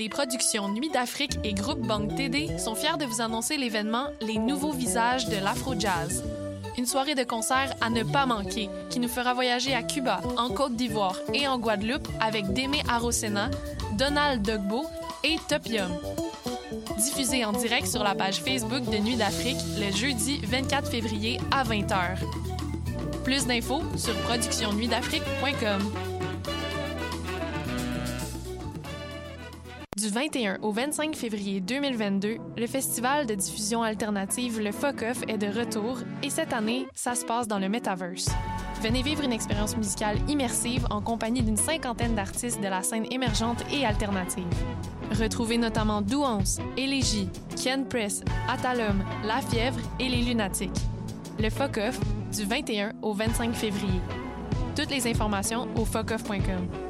Les productions Nuit d'Afrique et Groupe Banque TD sont fiers de vous annoncer l'événement Les Nouveaux Visages de l'Afro-Jazz. Une soirée de concert à ne pas manquer qui nous fera voyager à Cuba, en Côte d'Ivoire et en Guadeloupe avec Démé Arosena, Donald Dogbo et Topium. Diffusé en direct sur la page Facebook de Nuit d'Afrique le jeudi 24 février à 20h. Plus d'infos sur productionnuitdafrique.com. Du 21 au 25 février 2022, le festival de diffusion alternative Le Focoff est de retour et cette année, ça se passe dans le Metaverse. Venez vivre une expérience musicale immersive en compagnie d'une cinquantaine d'artistes de la scène émergente et alternative. Retrouvez notamment Douance, Élégie, Ken Press, Atalum, La Fièvre et Les Lunatiques. Le Focoff, du 21 au 25 février. Toutes les informations au focoff.com.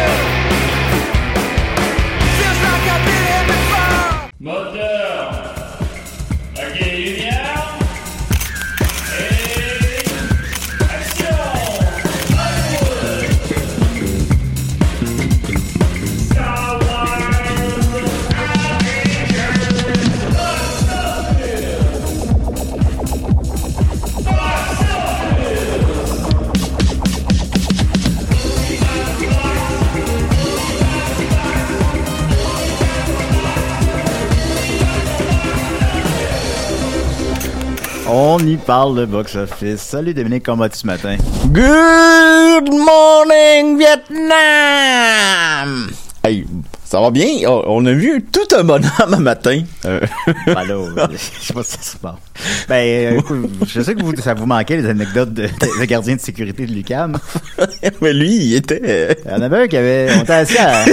On y parle de box-office. Salut Dominique, comment vas-tu ce matin? Good morning, Vietnam! Ça va bien? On- On a vu tout un bonhomme un matin. Euh, Ben là, je sais pas si ça se passe. Ben, euh, je sais que vous, ça vous manquait les anecdotes de, de, de gardien de sécurité de l'UCAM. Mais lui, il était... euh, Il y en avait un qui avait... On était assis à...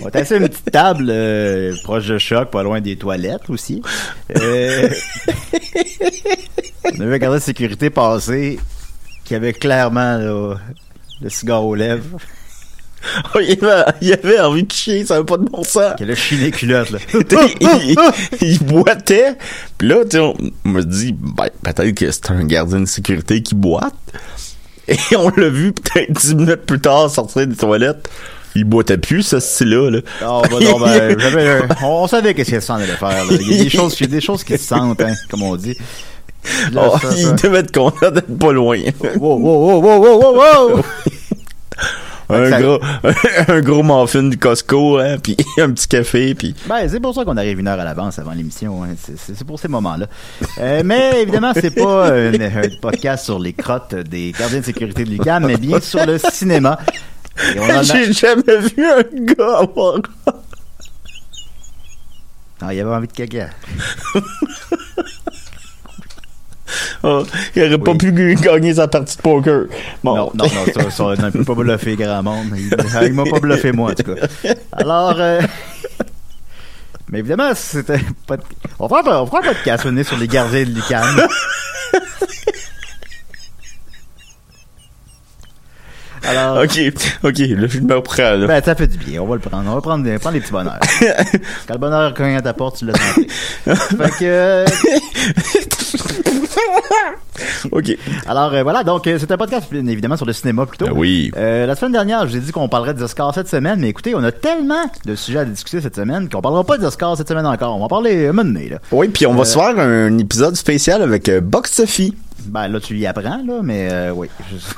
On était assis à une petite table euh, proche de choc, pas loin des toilettes aussi. Euh, on a vu un gardien de sécurité passer qui avait clairement là, le cigare aux lèvres. Il, avait, il avait envie de chier, ça avait pas de bon sens. Qui a chiné culotte, là. il, il- il boitait. Puis là, tu sais, on me dit, ben, peut-être que c'est un gardien de sécurité qui boite. Et on l'a vu peut-être dix minutes plus tard sortir des toilettes. Il boitait plus, ce style-là. Là. Ben, non, ben, on, on savait qu'est-ce qu'il s'en allait faire. là. Il y a des choses, il y a des choses qui se sentent, hein, comme on dit. Là, Oh, ça, il ça. devait être content d'être pas loin. Wow, wow, wow, wow, wow, wow, wow! Un Ça- gros un gros muffin du Costco hein puis un petit café puis Ben, c'est pour ça qu'on arrive une heure à l'avance avant l'émission. hein. C'est- pour ces moments-là. Euh, mais évidemment, c'est pas un, un podcast sur les crottes des gardiens de sécurité de l'UQAM, mais bien sur le cinéma. A- j'ai jamais vu un gars avoir Non, il avait envie de caca. Oh, il aurait pas pu gagner sa partie de poker bon Non, non, non, ça, ça, pas bluffer grand monde. Il, il m'a pas bluffé, moi, en tout cas. Alors, euh, mais évidemment, c'était pas de- on fera pas, on fera pas de nez sur les gardiens de l'UQAM. Alors, ok ok le film me reprend là. ben, ça fait du bien. On va le prendre. On va prendre des, prendre des petits bonheurs. Quand le bonheur cogne à ta porte, tu l'as senti. fait que, ok alors, euh, voilà. Donc, euh, c'est un podcast, bien évidemment, sur le cinéma plutôt. Ah oui Euh, la semaine dernière, je vous ai dit qu'on parlerait des Oscars cette semaine, mais écoutez, on a tellement de sujets à discuter cette semaine qu'on parlera pas des Oscars cette semaine encore. On va en parler un moment donné, là. oui puis on va se faire un épisode spécial avec Box Sophie Ben là, tu y apprends, là, mais euh, oui.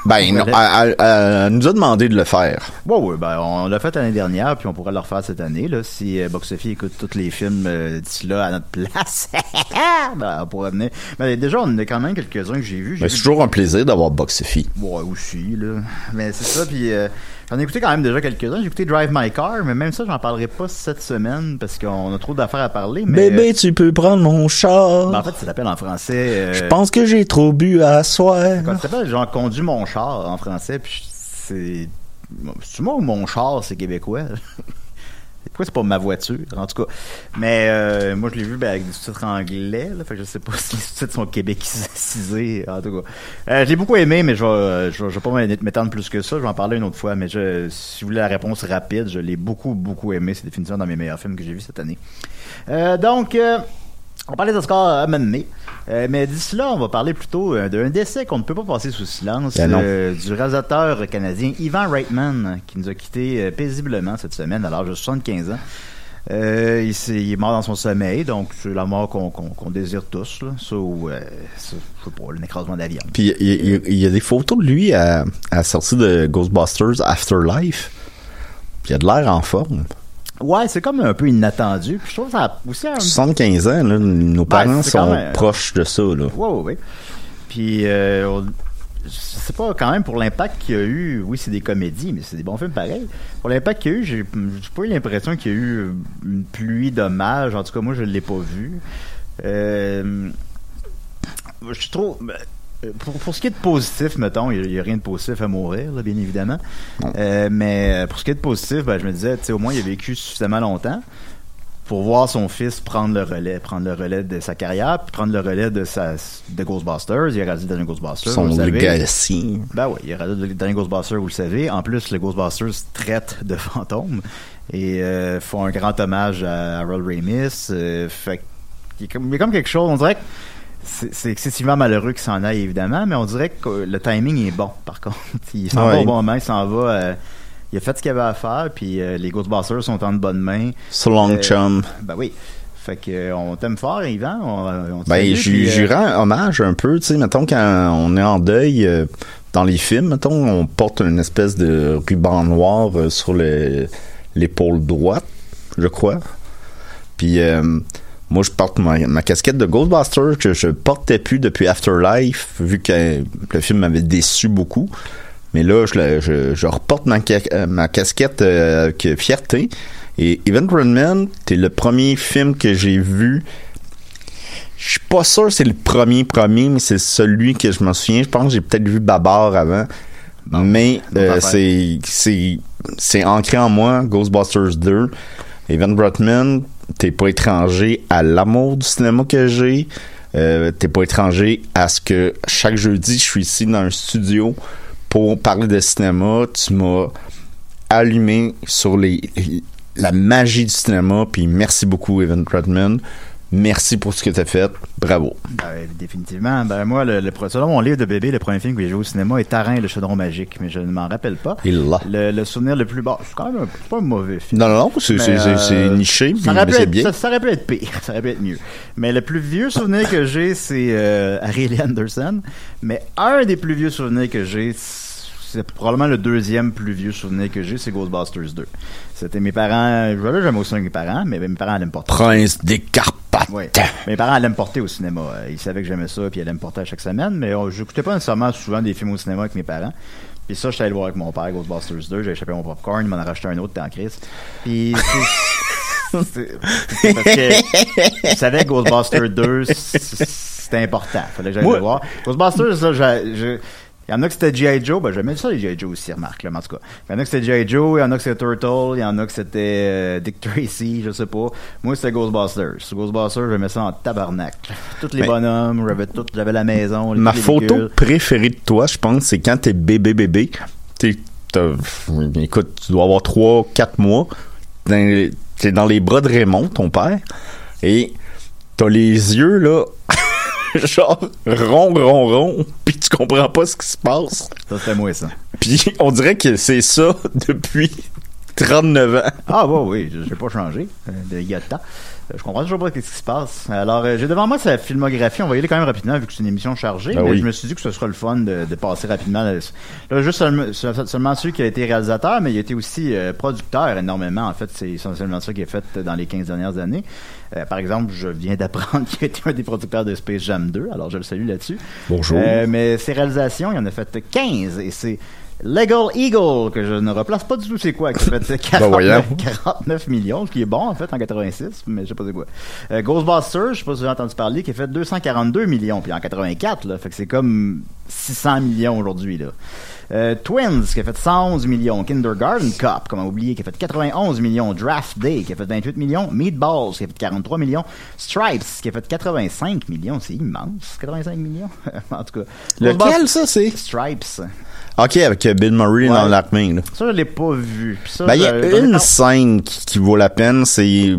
Ben non elle, nous a demandé de le faire Ouais, ouais, ben on l'a fait l'année dernière, puis on pourrait le refaire cette année, là, si euh, Box Sophie écoute tous les films euh, d'ici là à notre place. ben, on pourrait venir. Ben, déjà, on en a quand même quelques-uns que j'ai vus. Ben, vu c'est toujours un plaisir d'avoir Box Sophie Ouais, aussi, là. Mais c'est ça, puis euh, j'en ai écouté quand même déjà quelques-uns. J'ai écouté Drive My Car, mais même ça, j'en parlerai pas cette semaine parce qu'on a trop d'affaires à parler. Mais, bébé tu peux prendre mon char ben, en fait, ça s'appelle en français. euh, je pense que j'ai trop bu à soir Quand ça s'appelle genre conduis mon char en français, puis c'est. C'est moi ou mon char, c'est québécois? Pourquoi c'est pas ma voiture, en tout cas? Mais euh, moi, je l'ai vu ben, avec des sous-titres anglais, là, fait que je sais pas si les sous-titres sont québécisés, en tout cas. Euh, je l'ai beaucoup aimé, mais je vais, je vais, je vais pas m'étendre plus que ça. Je vais en parler une autre fois, mais je, si vous voulez la réponse rapide, je l'ai beaucoup, beaucoup aimé. C'est définitivement dans mes meilleurs films que j'ai vus cette année. Euh, donc... euh, On parlait d'Oscar à Mané. Euh, mais d'ici là, on va parler plutôt euh, d'un décès qu'on ne peut pas passer sous silence Ben euh, du réalisateur canadien Ivan Reitman qui nous a quittés paisiblement cette semaine à l'âge de 75 ans. Euh, il, est mort dans son sommeil, donc c'est la mort qu'on désire tous. Là. Ça, ou, euh, ça, je sais pas, un écrasement d'avion. Puis il y, il y- il y a des photos de lui à, à la sortie de Ghostbusters Afterlife. Puis il a de l'air en forme. Ouais, c'est comme un peu inattendu. Puis je trouve que ça a aussi un 75 ans, là, nos Ben, parents sont même- proches de ça. Là. Oui, oui, oui. Puis, euh, on- c'est pas quand même pour l'impact qu'il y a eu. Oui, c'est des comédies, mais c'est des bons films pareils. Pour l'impact qu'il y a eu, j'ai j'ai pas eu l'impression qu'il y a eu une pluie d'hommages. En tout cas, moi, je l'ai pas vu. Euh, je trouve. Ben, Pour, pour ce qui est de positif, mettons, il n'y a, rien de positif à mourir, là, bien évidemment. Euh, mais pour ce qui est de positif, ben, je me disais, au moins, il a vécu suffisamment longtemps pour voir son fils prendre le relais, prendre le relais de sa carrière, puis prendre le relais de sa de Ghostbusters. Il a réalisé le dernier Ghostbusters. Son vous le savez. legacy. Ben oui, il a réalisé le dernier Ghostbusters, vous le savez. En plus, le Ghostbusters traite de fantômes et euh, font un grand hommage à Harold Ramis. Euh, fait il y a comme quelque chose, on dirait que c'est excessivement malheureux qu'il s'en aille, évidemment, mais on dirait que le timing est bon, par contre. Il s'en va au bon moment, il s'en va... euh, il a fait ce qu'il avait à faire, puis euh, les Ghostbusters sont en de bonnes mains. So long, Euh, chum. Ben oui. Fait que euh, on t'aime fort, Yvan. On, on te Ben, j'y rends hommage un peu, tu sais, mettons, quand on est en deuil, dans les films, mettons, on porte une espèce de ruban noir sur le- l'épaule droite, je crois. Puis, moi, je porte ma, ma casquette de Ghostbuster que je portais plus depuis Afterlife, vu que le film m'avait déçu beaucoup. Mais là, je, je, je reporte ma, euh, ma casquette euh, avec fierté. Et Event Runman, c'est le premier film que j'ai vu je suis pas sûr que c'est le premier premier, mais c'est celui que je me souviens. Je pense que j'ai peut-être vu Babar avant. mais euh, c'est c'est c'est ancré en moi, Ghostbusters 2. Evan Brotman, t'es pas étranger à l'amour du cinéma que j'ai. Euh, t'es pas étranger à ce que chaque jeudi, je suis ici dans un studio pour parler de cinéma. Tu m'as allumé sur la magie du cinéma. Puis merci beaucoup, Evan Brotman. Merci pour ce que t'as fait. Bravo. ben, définitivement. Ben moi, le, le, selon mon livre de bébé, le premier film que j'ai vu au cinéma est Tarin, le chaudron magique, mais je ne m'en rappelle pas. Il l'a. Le, le souvenir le plus bas, c'est quand même un, pas un mauvais film. Non, non, non, c'est euh, niché, ça mais aurait pu c'est être- bien. Ça, ça aurait pu être pire, ça aurait pu être mieux. Mais le plus vieux souvenir que j'ai, c'est euh, Harry Anderson. Mais un des plus vieux souvenirs que j'ai, c'est probablement le deuxième plus vieux souvenir que j'ai, c'est Ghostbusters 2. C'était mes parents, je l'ai jamais aussi avec mes parents, mais mes parents allaient me porter. Prince des Carpates. Oui. Mes parents allaient me porter au cinéma. Euh, Ils savaient que j'aimais ça, puis ils allaient me porter à chaque semaine, mais euh, j'écoutais pas nécessairement souvent des films au cinéma avec mes parents. Puis ça, j'étais allé le voir avec mon père, Ghostbusters 2. J'ai échappé mon popcorn, il m'en a racheté un autre, t'es en crise. Puis c'est- parce que je savais que Ghostbusters 2, c'est- c'était important. Fallait que j'aille le voir. Ghostbusters, là, j'ai- il y en a que c'était G.I. Joe, ben j'aimais ça les G.I. Joe aussi, remarque, là, mais en tout cas. Il y en a que c'était G.I. Joe, il y en a que c'était Turtle, il y en a que c'était euh, Dick Tracy, je sais pas. Moi, c'était Ghostbusters. Ghostbusters, j'aimais ça en tabarnak. Tous les Mais- bonhommes, j'avais tout, j'avais la maison, les Ma photo véhicules. préférée de toi, je pense, c'est quand t'es bébé bébé. T'es, t'as- écoute, tu dois avoir 3 4 mois. T'es dans les bras de Raymond, ton père. Et t'as les yeux, là, genre rond, rond, rond. Puis tu comprends pas ce qui se passe. Ça, c'était moi, ça. Puis on dirait que c'est ça depuis 39 ans. Ah, ouais, oui, je n'ai pas changé euh, de il y a de temps. Euh, Je comprends toujours pas ce qui se passe. Alors, euh, j'ai devant moi sa filmographie. On va y aller quand même rapidement vu que c'est une émission chargée. Ben mais oui. je me suis dit que ce sera le fun de, de passer rapidement. Là, juste seulement, seulement celui qui a été réalisateur, mais il a été aussi producteur énormément. En fait, c'est essentiellement ça qui est fait dans les 15 dernières années. Euh, par exemple, je viens d'apprendre qu'il été un des producteurs de Space Jam 2. Alors, je le salue là-dessus. Bonjour. Euh, mais ses réalisations, il en a fait 15 et c'est Legal Eagle, que je ne replace pas du tout c'est quoi, qui a fait 49, voyons. 49 millions, ce qui est bon en fait en 86, mais je sais pas c'est quoi. Euh, Ghostbusters, je sais pas si vous avez entendu parler, qui a fait 242 millions, puis en 84, là, fait que c'est comme 600 millions aujourd'hui, là. Euh, Twins, qui a fait 111 millions. Kindergarten Cop, comment oublier, qui a fait 91 millions. Draft Day, qui a fait 28 millions. Meatballs, qui a fait 43 millions. Stripes, qui a fait 85 millions. C'est immense, 85 millions. en tout cas. Lequel, ça, c'est? Stripes. Ok, avec Bill Murray Ouais. dans l'armée. Ça, je l'ai pas vu. Ben, il y a une scène qui, qui vaut la peine, c'est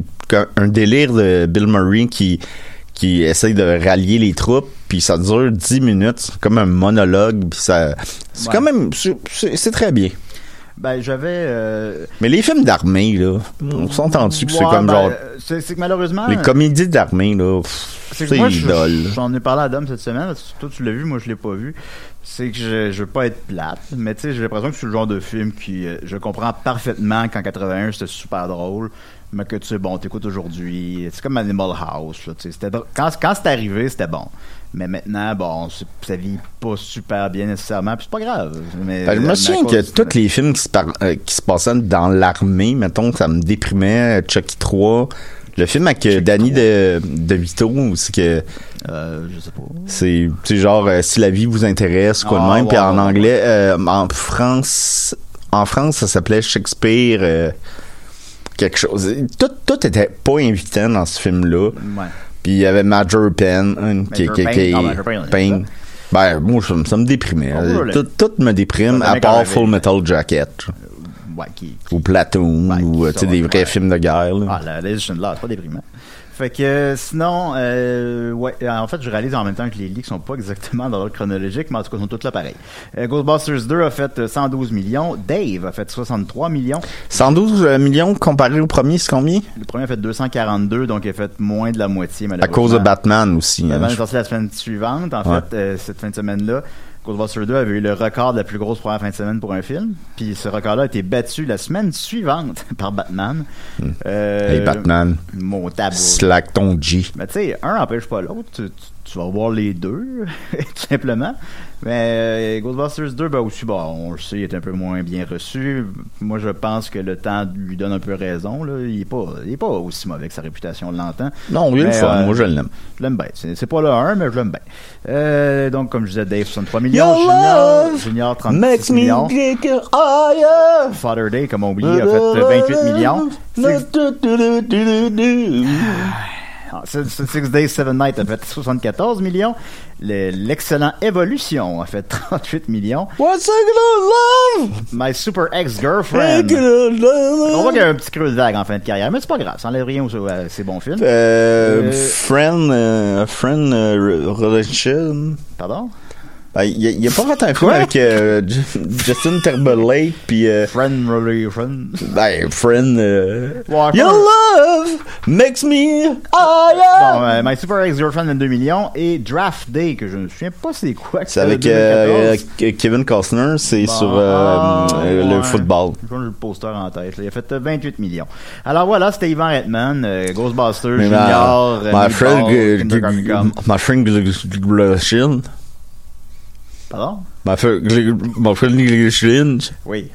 un délire de Bill Murray qui, qui essaye de rallier les troupes, puis ça dure 10 minutes, c'est comme un monologue, puis ça c'est Ouais. quand même c'est- très bien. Ben, j'avais. euh, Mais les films d'armée là, on s'entend dessus que c'est comme ben, genre C'est que malheureusement. les comédies d'armée là, C'est idole. j'en ai parlé à Dom cette semaine. Toi, tu l'as vu, moi, je l'ai pas vu. C'est que je, je veux pas être plate, mais tu sais, j'ai l'impression que c'est le genre de film qui, euh, je comprends parfaitement qu'en 81 c'était super drôle, mais que tu sais, bon, t'écoutes aujourd'hui, c'est comme Animal House, là, c'était quand, quand c'est arrivé, c'était bon. Mais maintenant, bon, ça vit pas super bien nécessairement, puis c'est pas grave. Mais, Ben, je me souviens que tous les films qui se, par- euh, qui se passaient dans l'armée, mettons, ça me déprimait. Chucky 3, le film avec euh, Danny de, de Vito, c'est que Euh, je sais pas. c'est c'est genre euh, si la vie vous intéresse, quoi Ah, de même. ouais, Puis en ouais, ouais. anglais, euh, en France, en France, ça s'appelait Shakespeare. Quelque chose. Tout, tout était pas invitant dans ce film-là. Ouais. Puis il y avait Major Penn, qui, Major qui, Payne. qui- Ah, Major Payne, là. Ben, moi, ça, me- ça me déprimait. Peut tout, tout me déprime, à part Full Metal Jacket. Ouais, qui, Ou Platoon, Ouais, ou des vrais films de guerre. là. Ah, la Schindler, c'est pas déprimant. Fait que euh, sinon, euh, ouais, euh, en fait, je réalise en même temps que les leaks sont pas exactement dans l'ordre chronologique, mais en tout cas, ils sont toutes là pareil. Euh, Ghostbusters 2 a fait euh, 112 millions, Dave a fait 63 millions, 112 euh, millions comparé au premier, c'est combien? le premier a fait 242, donc il a fait moins de la moitié À cause de Batman aussi. hein. Batman est sorti la semaine suivante, en Ouais. fait, euh, cette fin de semaine-là. Ghostbusters 2 avait eu le record de la plus grosse première fin de semaine pour un film. Puis ce record-là a été battu la semaine suivante par Batman. Euh, Hmm. Hey, Batman, Mon tabou. slack ton G. Mais tu sais, un n'empêche pas l'autre. Tu, tu- tu vas voir les deux, tout simplement. Mais euh, Ghostbusters 2, ben aussi, bon, on le sait, il est un peu moins bien reçu. Moi, je pense que le temps lui donne un peu raison. Là. Il est pas, il est pas aussi mauvais que sa réputation l'entend. Non, il est le fun, euh, moi je l'aime. Je l'aime bien. C'est, pas le 1, mais je l'aime bien. Euh, donc, comme je disais, Dave, 63 millions. Junior, Junior 36 Makes me millions. Father Day, comme on oublie, a fait euh, 28 millions. Six, ah, Six- Days, Seven Nights a fait 74 millions. Le- l'excellent Evolution a fait 38 millions. What's a good love? My Super Ex-Girlfriend. On voit qu'il y a un petit creux de vague en fin de carrière, mais c'est pas grave, ça enlève rien aux, à ces bons films. Euh, Euh, friend, euh, friend euh, relation. Pardon? Ben, il y a, il a pas fait un film avec euh, Justin Timberlake puis euh, Friend Relation. ben friend. euh, Ouais, Your love makes me Bon, higher. euh, My Super Ex-Girlfriend 22 millions et Draft Day, que je me souviens pas c'est quoi. C'est avec euh, 2014. euh, Kevin Costner, c'est Bon, sur euh, ah, euh, le football. J'ai le poster en tête. là. Il a fait euh, 28 millions. Alors voilà, c'était Ivan Redman, euh, Ghostbusters, Junior, euh, my Meatball, friend, my friend, g- my friend, relation. Oui.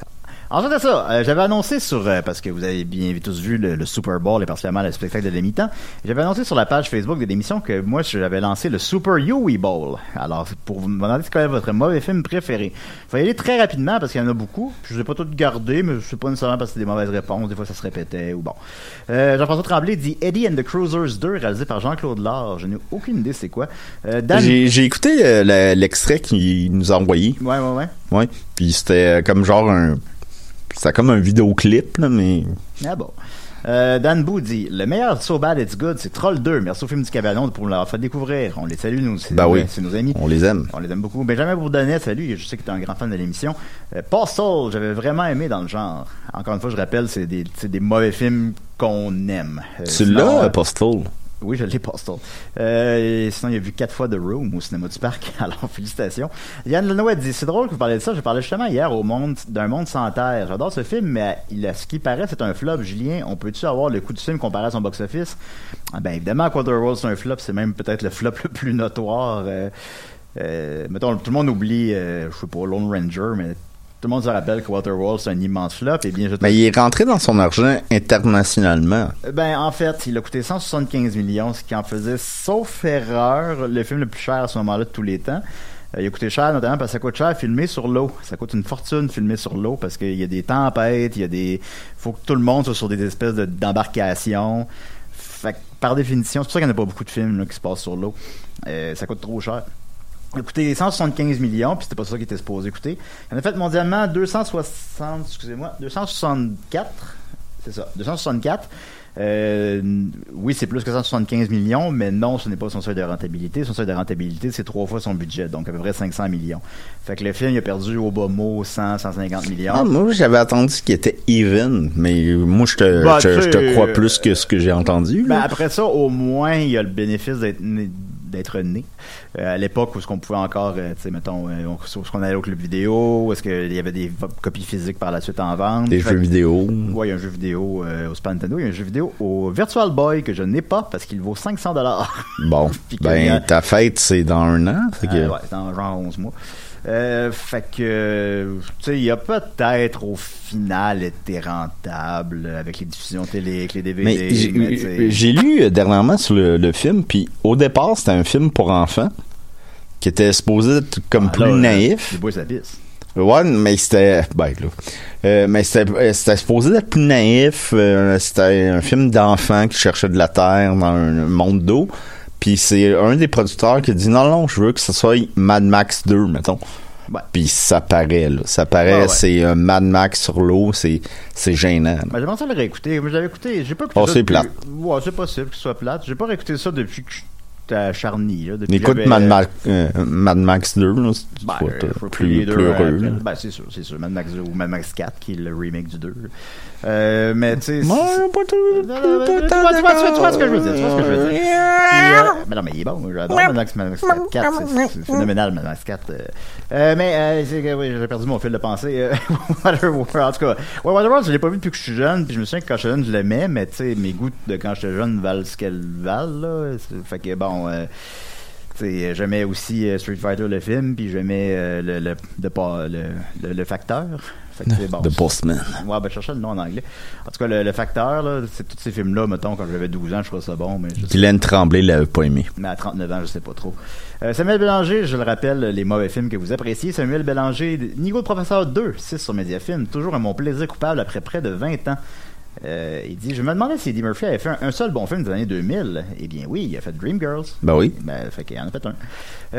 Ensuite de ça, euh, j'avais annoncé sur, euh, parce que vous avez bien tous vu le, le Super Bowl et particulièrement le spectacle de l'émitant, j'avais annoncé sur la page Facebook de l'émission que moi, j'avais lancé le Super Yui Bowl. Alors, pour vous demander quel est votre mauvais film préféré. Il faut y aller très rapidement parce qu'il y en a beaucoup. Je ne les ai pas toutes gardées, mais c'est pas nécessairement parce que c'est des mauvaises réponses. Des fois, ça se répétait ou bon. Euh, Jean-François Tremblay dit Eddie and the Cruisers 2, réalisé par Jean-Claude Laure. Je n'ai aucune idée c'est quoi. Euh, Dan... J'ai écouté le- l'extrait qu'il nous a envoyé. Ouais, ouais, ouais. Ouais. Puis c'était comme genre un. C'était comme un vidéoclip, là, mais. Ah bon. Euh, Dan Bou dit Le meilleur So Bad It's Good, c'est Troll 2. Merci au film du Cabanon pour l'avoir fait découvrir. On les salue, nous. C'est Ben oui. c'est nos amis. On les aime. On les aime beaucoup. Benjamin Bourdonnais, salut. Je sais que tu es un grand fan de l'émission. Euh, Postal, j'avais vraiment aimé dans le genre. Encore une fois, je rappelle, c'est des, c'est des mauvais films qu'on aime. Euh, Tu l'as, Postal? Oui, je l'ai Postal. Euh, sinon, il a vu quatre fois The Room au cinéma du parc. Alors, félicitations. Yann Lenoir dit C'est drôle que vous parlez de ça. Je parlais justement hier au monde d'un monde sans terre. J'adore ce film, mais ce qui paraît, c'est un flop. Julien, on peut-tu avoir le coup de film comparé à son box-office? Ah, Ben, évidemment, Quarterworld, c'est un flop. C'est même peut-être le flop le plus notoire. Euh, euh, mettons, tout le monde oublie, euh, je sais pas, Lone Ranger, mais tout le monde se rappelle que Waterworld, c'est un immense flop. Et bien, je Mais il est rentré dans son argent internationalement. ben, en fait, il a coûté 175 millions, ce qui en faisait, sauf erreur, le film le plus cher à ce moment-là de tous les temps. Euh, il a coûté cher, notamment parce que ça coûte cher filmer sur l'eau. Ça coûte une fortune filmer sur l'eau parce qu'il y a des tempêtes, il y a des. faut que tout le monde soit sur des espèces de- d'embarcations. Fait que, par définition, c'est pour ça qu'il n'y en a pas beaucoup de films là, qui se passent sur l'eau. Euh, ça coûte trop cher. Il a coûté 175 millions, puis c'était pas ça qui était supposé coûter. Il en a fait mondialement 260, excusez-moi, 264. C'est ça, 264. Euh, oui, c'est plus que 175 millions, mais non, ce n'est pas son seuil de rentabilité. Son seuil de rentabilité, c'est trois fois son budget, donc à peu près 500 millions. Fait que le film, il a perdu au bas mot 100, 150 millions. Ah, moi, j'avais attendu qu'il était even, mais moi, je te, Bah, je, te crois euh, plus que ce que j'ai entendu. Ben, après ça, au moins, il y a le bénéfice d'être né. D'être né. Euh, à l'époque où ce qu'on pouvait encore, euh, tu sais, mettons, euh, on, où est-ce qu'on allait au club vidéo, où est-ce qu'il y avait des copies physiques par la suite en vente. Des jeux vidéo. Ouais, il y a un jeu vidéo euh, au Super Nintendo, il y a un jeu vidéo au Virtual Boy que je n'ai pas parce qu'il vaut 500 dollars. Bon, que, ben, euh, ta fête, c'est dans un an. que- ouais, c'est dans genre 11 mois. Euh, fait que, euh, tu sais, il y a peut-être au final été rentable avec les diffusions télé, avec les DVD. Mais j'ai- lu euh, dernièrement sur le, le film, puis au départ, c'était un film pour enfants qui était supposé être comme Ah, plus là, euh, naïf. Les pisse. Ouais, mais c'était. Ben, là. Euh, mais c'était euh, supposé être plus naïf. euh, c'était un film d'enfants qui cherchait de la terre dans un monde d'eau. Puis c'est un des producteurs qui a dit non, non, je veux que ce soit Mad Max 2, mettons. Ouais. Puis ça paraît, là. Ça paraît, Ouais, ouais. c'est un Mad Max sur l'eau, c'est c'est gênant. Ben, j'aimerais ça le réécouter. Moi, j'avais écouté. J'ai pas écouté Oh, c'est depuis- plate. Ouais, c'est possible que ce soit plate. J'ai pas réécouté ça depuis que j'étais à Charny. Là, depuis Écoute Mad, Max, euh, Mad Max 2, là, c'est Ben, euh, euh, plus, plus euh, heureux. là. Ben, c'est sûr, c'est sûr. Mad Max 2 ou Mad Max 4, qui est le remake du 2. Euh, mais tu sais. Moi, c'est- pas tout- Non, non, mais tu vois, tu vois, tu vois, tu vois ce que je veux dire, tu vois ce que je veux dire. Puis, euh, mais non, mais il est bon, j'adore Mad Max, Mad Max 4, 4, c'est- phénoménal, Mad Max 4. euh. Euh, mais, euh, c'est que, oui, j'ai perdu mon fil de pensée. euh, Waterworld, en tout cas, ouais, Waterworld, je l'ai pas vu depuis que je suis jeune, puis je me souviens que quand j'étais jeune, je l'aimais, mais tu sais, mes goûts de quand j'étais jeune valent ce qu'elles valent, là. Fait que, bon, euh, tu sais, j'aimais aussi Street Fighter le film, puis j'aimais euh, le, le, de pas- le, le, le facteur. Fait que, bon, The Postman. Ouais, ben, je cherchais le nom en anglais. En tout cas, le, le facteur, là, c'est tous ces films-là, mettons, quand j'avais 12 ans, je trouvais ça bon, mais je Guylaine Tremblay l'avait pas aimé. mais à 39 ans, je sais pas trop. Euh, Samuel Bélanger, je le rappelle, les mauvais films que vous appréciez. Samuel Bélanger, Nigo le Professeur 2, 6 sur Mediafilm, toujours à mon plaisir coupable après près de 20 ans. Euh, il dit, je me demandais si Eddie Murphy avait fait un, un seul bon film des années 2000. Eh bien oui, il a fait Dreamgirls. Ben oui. Ben, fait qu'il en a fait un. Euh,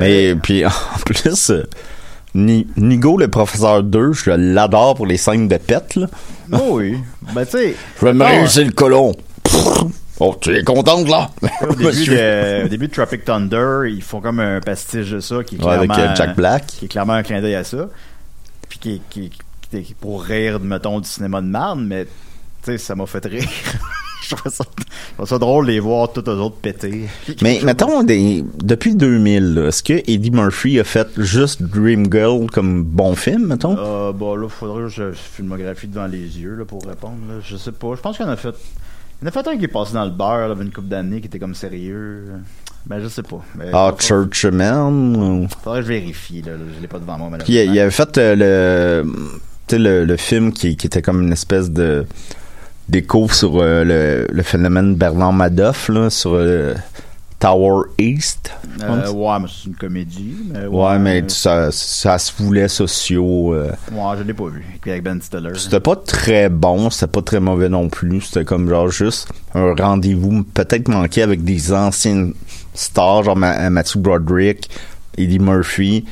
Mais puis en plus, euh, Nigo le professeur 2, je l'adore pour les scènes de pète là. oh oui. Ben, tu sais, Je vais me Ah, réussir le colon. Oh, tu es contente là? Au début, de, au début de Tropic Thunder, ils font comme un pastiche de ça qui est Ouais, avec clairement, euh, Jack Black. qui est clairement un clin d'œil à ça. Puis qui, est- qui, qui pour rire, mettons, du cinéma de marne, mais tu sais, ça m'a fait rire. je, trouve ça, je trouve ça drôle de les voir tous eux autres péter. Mais mettons, des, depuis 2000, là, est-ce que Eddie Murphy a fait juste Dreamgirl comme bon film, mettons? Euh, bon, là, faudrait que je filmographie devant les yeux là, pour répondre. là. Je sais pas. Je pense qu'il y en a fait. Il y en a fait un qui est passé dans le beurre, là, une couple d'années, qui était comme sérieux. Ben, je sais pas. Mais, Ah, Churchman? ou- Faudrait que je vérifie, là. Je l'ai pas devant moi, Puis il, malheureusement. il avait fait euh, le, tu sais, le, le film qui, qui était comme une espèce de d'écho sur euh, le, le phénomène Bernard Madoff là, sur euh, Tower East. Euh, ouais, mais c'est une comédie. Mais ouais, mais ça, ça se voulait sociaux. euh. Ouais, je l'ai pas vu. Avec Ben Stiller. C'était pas très bon, c'était pas très mauvais non plus. C'était comme genre juste un rendez-vous peut-être manqué avec des anciennes stars, genre Ma- Matthew Broderick, Eddie Murphy,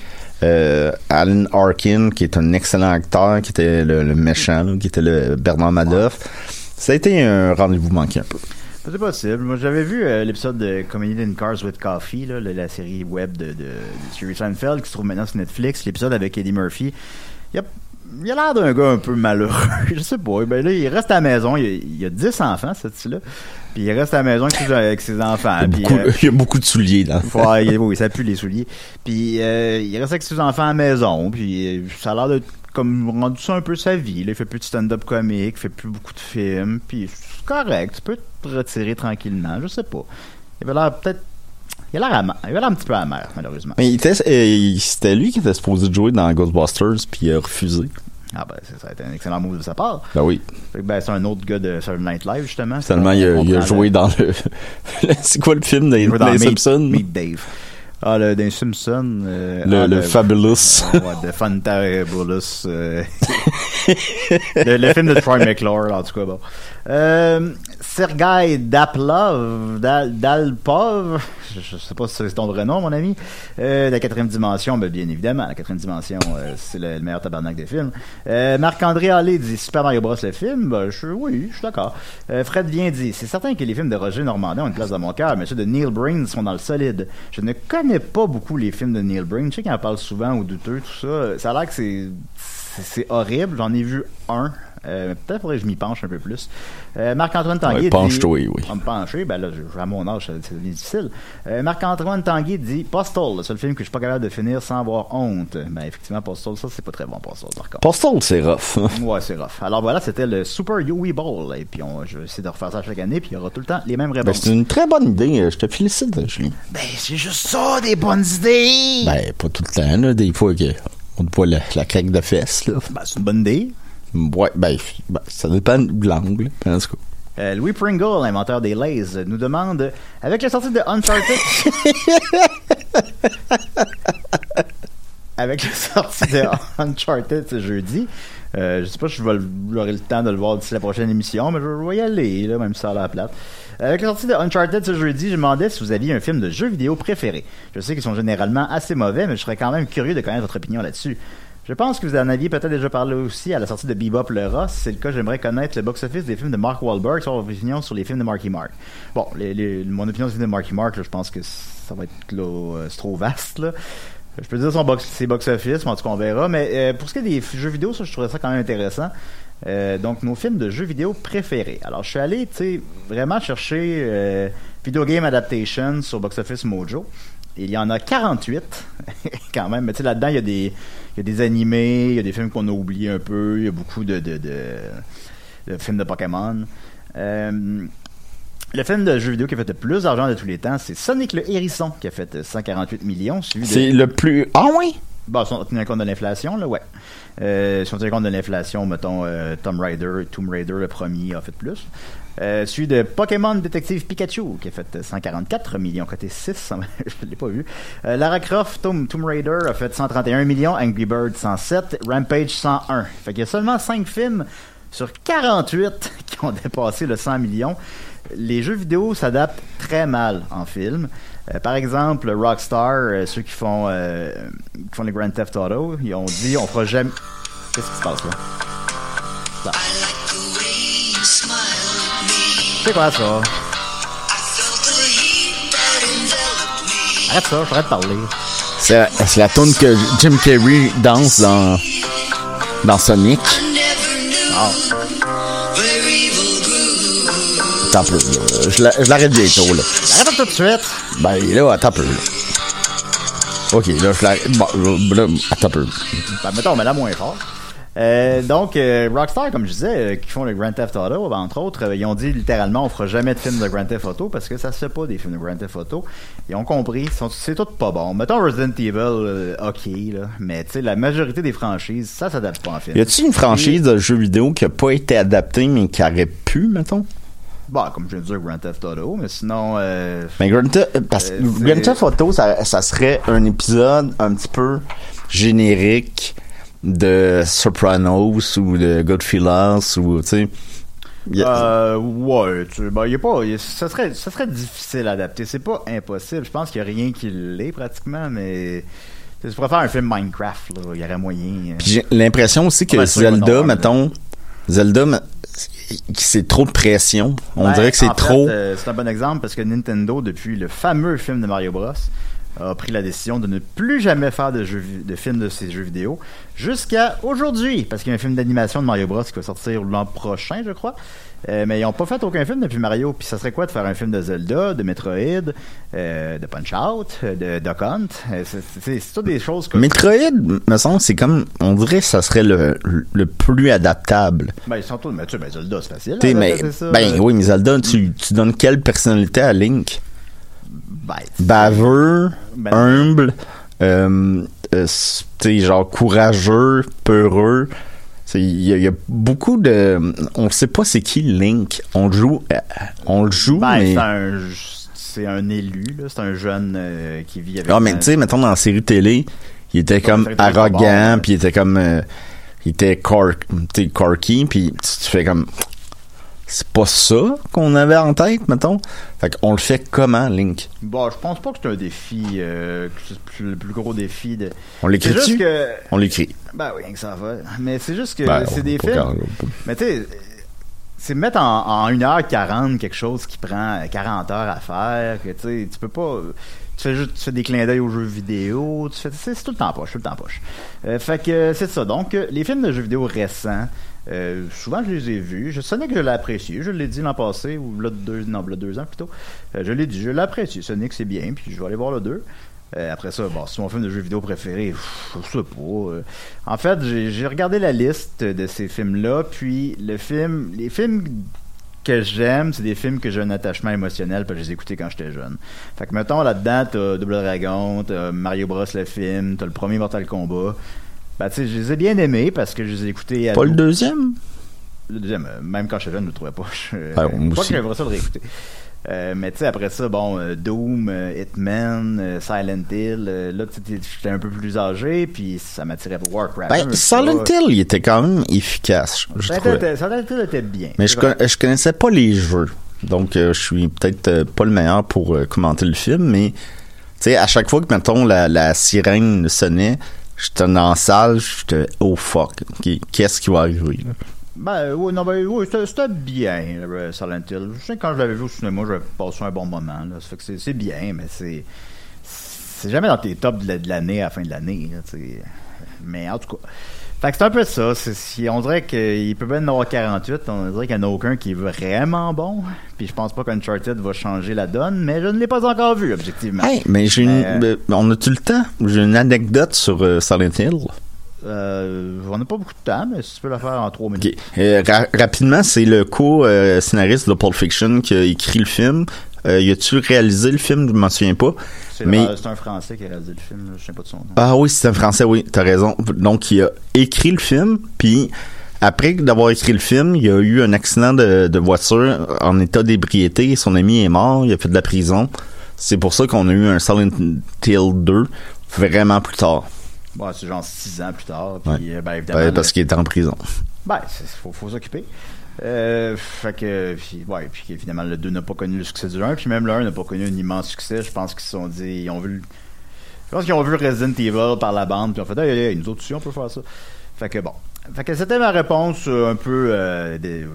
euh, Alan Arkin, qui est un excellent acteur, qui était le, le méchant, là, qui était le Bernard Madoff. Ça a été un rendez-vous manqué un peu. C'est possible. Moi, j'avais vu euh, l'épisode de Comedy in Cars with Coffee, là, la, la série web de, de, de Jerry Seinfeld qui se trouve maintenant sur Netflix. L'épisode avec Eddie Murphy. Il a, il a l'air d'un gars un peu malheureux. je sais pas. Ben là, il reste à la maison. Il, a- il a 10 enfants, ce là Puis il reste à la maison avec ses, enfants. Il y, a Puis, beaucoup, euh, il y a beaucoup de souliers dans Ouais, il, oui, ça pue les souliers. Puis euh, il reste avec ses enfants à la maison. Puis euh, ça a l'air de comme rendu ça un peu sa vie. Là. Il fait plus de stand-up comique, fait plus beaucoup de films. Puis c'est correct, tu peux te retirer tranquillement. Je sais pas. Il avait l'air peut-être. Il a l'air amer. Il avait l'air un petit peu amer, malheureusement. Mais euh, c'était lui qui était supposé jouer dans Ghostbusters, puis il a refusé. Ah ben, ça, a été un excellent move de sa part. Ben oui. Fait que, ben, c'est un autre gars de Saturday Night Live, justement. Seulement, il a, il joué dans le. c'est quoi le film des, Simpsons? Meet Dave. Ah, le, des Simpsons. euh, Le, ah, le Fabulous. ouais, de Fantabulous. Euh, le, le film de Troy McClure, en tout cas, bon. Euh, Sergei Daplov, Dal, Dalpov, je, je sais pas si c'est ton vrai nom, mon ami, euh, la quatrième dimension, ben, bien évidemment, la quatrième dimension, euh, c'est le, le meilleur tabarnak des films. Euh, Marc-André Allé dit Super Mario Bros. le film, ben, je, oui, je suis d'accord. Fred Vient dit, c'est certain que les films de Roger Normandin ont une place dans mon cœur, mais ceux de Neil Breen sont dans le solide. Je ne connais pas beaucoup les films de Neil Breen, je sais qu'il en parle souvent ou douteux, tout ça. Ça a l'air que c'est c'est- horrible. J'en ai vu un. Euh, Peut-être faudrait que je m'y penche un peu plus. Euh, Marc-Antoine Tanguay Ouais, penche-toi, oui. On me pencher, ben là, à mon âge, c'est- difficile. Euh, Marc-Antoine Tanguay dit Postal, le seul film que je suis pas capable de finir sans avoir honte. Ben effectivement, Postal, ça c'est pas très bon, Postal, par contre. Postal, c'est rough. Ouais, c'est rough. Alors voilà, c'était le Super Yui Bowl. Et puis on, je vais essayer de refaire ça chaque année, puis il y aura tout le temps les mêmes Ben, réponses. c'est une très bonne idée. Je te félicite, Julie. Ben, c'est juste ça, des bonnes idées! Ben, pas tout le temps, là. Des fois que on te voit la, la craque de fesses, là. Ben, c'est une bonne idée. Ouais, ben, ben, ça dépend de l'angle. En tout cas. Euh, Louis Pringle, l'inventeur des Lays, nous demande avec la sortie de Uncharted. avec la sortie de Uncharted ce jeudi. Euh, je sais pas si je vais le- temps de le voir d'ici la prochaine émission, mais je vais y aller, là, même ça a l'air plate. Avec la sortie de Uncharted ce jeudi, je me demandais si vous aviez un film de jeu vidéo préféré. Je sais qu'ils sont généralement assez mauvais, mais je serais quand même curieux de connaître votre opinion là-dessus. Je pense que vous en aviez peut-être déjà parlé aussi à la sortie de Bebop le rat. Si c'est le cas, j'aimerais connaître le box-office des films de Mark Wahlberg sur votre opinion sur les films de Marky Mark. Bon, mon opinion sur les films de Marky Mark, là, je pense que ça va être là, euh, trop vaste. Là. Je peux dire son box, ses box-office, mais en tout cas, on verra. Mais euh, pour ce qui est des jeux vidéo, ça, je trouvais ça quand même intéressant. Euh, donc, nos films de jeux vidéo préférés. Alors, je suis allé, tu sais, vraiment chercher euh, Video Game Adaptation sur Box Office Mojo. Il y en a 48, quand même. Mais tu sais, là-dedans, il y, a des, il y a des animés, il y a des films qu'on a oubliés un peu, il y a beaucoup de, de, de, de films de Pokémon. Euh, le film de jeux vidéo qui a fait le plus d'argent de tous les temps, c'est Sonic le Hérisson, qui a fait euh, 148 millions, suivi de... C'est le plus. Ah, oui? Bon, si on tient compte de l'inflation, là, ouais. Euh, si on tient compte de l'inflation, mettons, euh, Tomb Raider, Tomb Raider, le premier, a fait plus. Euh, celui de Pokémon Détective Pikachu, qui a fait 144 millions, côté 6, je l'ai pas vu. Euh, Lara Croft, Tomb, Tomb Raider, a fait 131 millions, Angry Bird 107, Rampage 101. Fait qu'il y a seulement 5 films sur 48 qui ont dépassé le 100 millions. Les jeux vidéo s'adaptent très mal en film. Euh, par exemple, Rockstar, euh, ceux qui font, euh, qui font les Grand Theft Auto, ils ont dit on fera jamais. Qu'est-ce qui se passe là? Là. C'est quoi ça? Arrête ça, je de parler. C'est la tune que Jim Carrey danse dans, dans Sonic. Attends un peu, là. Je la- je l'arrête bientôt, là. Arrête tout de suite! Ben là, un peu, là. Ok, là, je l'arrête. Bon, là, un peu. Ben, mettons, mais là moins fort. Euh, donc, euh, Rockstar, comme je disais, euh, qui font le Grand Theft Auto, ben, entre autres, euh, ils ont dit littéralement on fera jamais de film de Grand Theft Auto parce que ça se fait pas des films de Grand Theft Auto. Ils ont compris, c'est tout pas bon. Mettons Resident Evil, ok, là, mais tu sais, la majorité des franchises, ça s'adapte pas en film. Y a-t-il une franchise de jeux vidéo qui a pas été adaptée mais qui aurait pu, mettons? Bon, comme je viens de dire, Grand Theft Auto, mais sinon, euh, Mais Grand Theft, euh, parce Euh, Grand Theft Auto, ça, ça serait un épisode un petit peu générique de Sopranos ou de Godfellas ou, tu sais. Euh, ouais, tu, ben, y a pas, y a- ça serait, ça serait difficile à adapter. C'est pas impossible. Je pense qu'il y a rien qui l'est pratiquement, mais tu pourrais faire un film Minecraft, là. Il y aurait moyen. Puis j'ai l'impression aussi que Zelda, mettons, Zelda, c'est trop de pression. On Ben, dirait que c'est trop. euh, c'est un bon exemple parce que Nintendo, depuis le fameux film de Mario Bros, a pris la décision de ne plus jamais faire de, jeux, de films de ces jeux vidéo jusqu'à aujourd'hui parce qu'il y a un film d'animation de Mario Bros qui va sortir l'an prochain, je crois. Euh, mais ils n'ont pas fait aucun film depuis Mario. Puis ça serait quoi de faire un film de Zelda, de Metroid, euh, de Punch Out, de Duck Hunt? Euh, c'est- toutes des choses que. Metroid, me semble, c'est comme, on dirait que ça serait le, le plus adaptable. Ben, ils sont tous. Mais tu sais, ben, Zelda, c'est facile. Là, mais, c'est ça. ben oui, mais Zelda, tu, tu donnes quelle personnalité à Link? Baveux, Ben- humble, euh, euh, genre courageux, peureux. Il y, a- il y a beaucoup de... On sait pas c'est qui Link. On le joue, euh, on le joue, Ben, mais... c'est un, élu. C'est un jeune euh, qui vit avec. Ah, mais un- tu sais, mettons dans la série télé, il était comme arrogant, puis il était comme... il était corky, puis tu fais comme c'est pas ça qu'on avait en tête, mettons. Fait qu'on le fait comment, Link? Bon, je pense pas que c'est un défi, euh, que c'est le plus gros défi de. On l'écrit juste que. On l'écrit. Ben oui, que ça va. Mais c'est juste que Ben, c'est des films. Mais tu sais, c'est mettre en, en 1h40 quelque chose qui prend 40 heures à faire, que tu sais, tu peux pas. Tu fais juste tu fais des clins d'œil aux jeux vidéo, tu fais c'est tout le temps poche, tout le temps poche. Euh, fait que c'est ça. Donc les films de jeux vidéo récents, euh, souvent je les ai vus. Je Sonic je l'ai apprécié, je l'ai dit l'an passé ou là deux non là deux ans plutôt. Euh, je l'ai dit, je l'ai apprécié. Sonic c'est bien, puis je vais aller voir le 2. Euh, après ça, bon, c'est mon film de jeux vidéo préféré. pff, Je sais pas. En fait, j'ai regardé la liste de ces films-là, puis le film, les films que j'aime, c'est des films que j'ai un attachement émotionnel, parce que je les ai écoutés quand j'étais jeune. Fait que mettons là-dedans, t'as Double Dragon, t'as Mario Bros le film, t'as le premier Mortal Kombat. Ben tu sais, je les ai bien aimés parce que je les ai écoutés. à Pas le deuxième? le deuxième, euh, même quand j'étais jeune, je le trouvais pas. Je, pas aussi. que j'aimerais ça le réécouter. Euh, mais tu sais, après ça, bon, euh, Doom, euh, Hitman, Silent Hill, là, j'étais un peu plus âgé, puis ça m'attirait pour Warcraft. Ben, Silent Hill, il était quand même efficace, je Silent. Hill, Silent Hill était bien. Mais je, con- je connaissais pas les jeux. Donc, je suis peut-être pas le meilleur pour commenter le film, mais, tu sais, à chaque fois que, mettons, la, la sirène sonnait, j'étais dans la salle, j'étais, oh fuck, qu'est-ce qui va arriver? Ben, oui, non, ben, oui, c'était bien, Silent Hill. Je sais que quand je l'avais vu au cinéma, j'avais passé un bon moment. Ça fait que c'est- bien, mais c'est. C'est jamais dans tes tops de la- de l'année à la fin de l'année. Mais en tout cas. Fait que c'est un peu ça. Si- on dirait qu'il peut bien en avoir 48. On dirait qu'il n'y en a aucun qui est vraiment bon. Puis je pense pas qu'Uncharted va changer la donne, mais je ne l'ai pas encore vu, objectivement. Hey, mais j'ai euh, on a-tu le temps? J'ai une anecdote sur euh, Silent Hill. Euh, on n'a pas beaucoup de temps, mais si tu peux la faire en 3 minutes. Euh, ra- rapidement, c'est le co-scénariste de Pulp Fiction qui a écrit le film. Euh, y a-tu réalisé le film? Je m'en souviens pas. C'est Mais- c'est un Français qui a réalisé le film, je sais pas de son nom. Ah oui, c'est un français, oui, t'as raison. Donc, il a écrit le film, puis après d'avoir écrit le film, il y a eu un accident de, de voiture en état d'ébriété. Son ami est mort, il a fait de la prison. C'est pour ça qu'on a eu un Silent Hill 2 vraiment plus tard. C'est genre 6 ans plus tard. Puis, Ouais. euh, ben, évidemment, Ben, parce qu'il était en prison. Ben, il faut, faut s'occuper. Euh, fait que, puis, ouais, puis évidemment, le 2 n'a pas connu le succès du 1, puis même le 1 n'a pas connu un immense succès. Je pense qu'ils se sont dit, ils ont vu, je pense qu'ils ont vu Resident Evil par la bande, puis ont fait, hey, hey, hey, nous autres aussi, on peut faire ça. Fait que bon. Fait que c'était ma réponse euh, un peu, euh, des-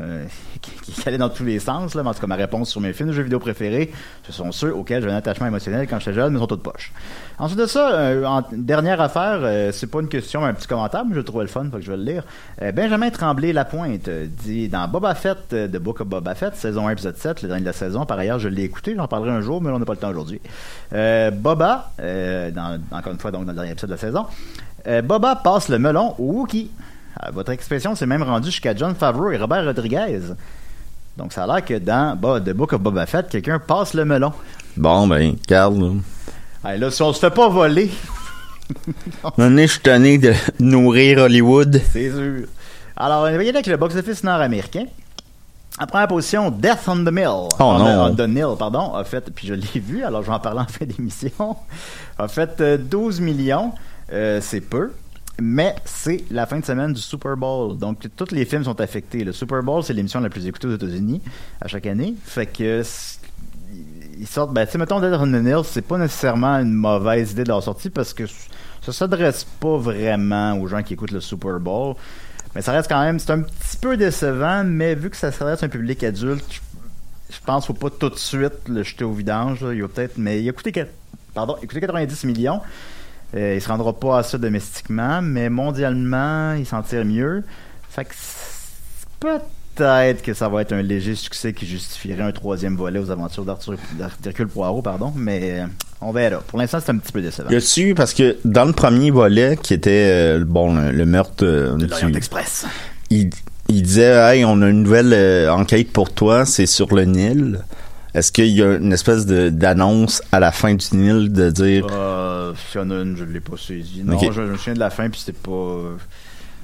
euh, qui, allait dans tous les sens, là, en tout cas, ma réponse sur mes films de jeux vidéo préférés, ce sont ceux auxquels j'ai un attachement émotionnel quand j'étais jeune, mais sont toutes poches. Ensuite de ça, euh, dernière affaire, euh, c'est pas une question, mais un petit commentaire, mais je trouvais le fun, fait que je vais le lire. Euh, Benjamin Tremblay Lapointe euh, dit dans Boba Fett, euh, The Book of Boba Fett, saison 1, épisode 7, le dernier de la saison. Par ailleurs, je l'ai écouté, j'en parlerai un jour, mais on n'a pas le temps aujourd'hui. Boba, encore une fois, donc dans le dernier épisode de la saison, Boba passe le melon au Wookie. Euh, votre expression s'est même rendue jusqu'à John Favreau et Robert Rodriguez. Donc ça a l'air que dans Bo- The Book of Boba Fett, quelqu'un passe le melon. Bon, ben, regarde, là. Là, si on se fait pas voler, Un je suis tanné de nourrir Hollywood. C'est sûr. Alors, on aller avec le box-office nord-américain. En première position, Death on the Mill. Oh on non. The, on the Mill, pardon, a fait, puis je l'ai vu, alors je vais en parler en fin d'émission, a fait euh, 12 millions. Euh, c'est peu, mais c'est la fin de semaine du Super Bowl. Donc, tous les films sont affectés. Le Super Bowl, c'est l'émission la plus écoutée aux États-Unis à chaque année. Fait que ils sortent, ben, tu sais, mettons, Death on the c'est pas nécessairement une mauvaise idée de leur sortie parce que ça s'adresse pas vraiment aux gens qui écoutent le Super Bowl. Mais ça reste quand même, c'est un petit peu décevant, mais vu que ça s'adresse à un public adulte, je, pense qu'il faut pas tout de suite le jeter au vidange. Il va peut-être, mais il a pardon, il a coûté 90 millions. Euh, il se rendra pas à ça domestiquement, mais mondialement, il s'en tire mieux. Fait que peut-être que ça va être un léger succès qui justifierait un troisième volet aux aventures d'Arthur d'Hercule Poirot, pardon. Mais euh, on verra. Pour l'instant, c'est un petit peu décevant. Y parce que dans le premier volet, qui était, euh, bon, le, le meurtre euh, De l'Orient Express. il, il disait Hey, on a une nouvelle enquête pour toi, c'est sur le Nil. Est-ce qu'il y a une espèce de d'annonce à la fin du Nil de dire Euh, s'il y en a une, je ne l'ai pas saisi. Non, Ok. je, je me souviens de la fin, puis c'était pas. euh,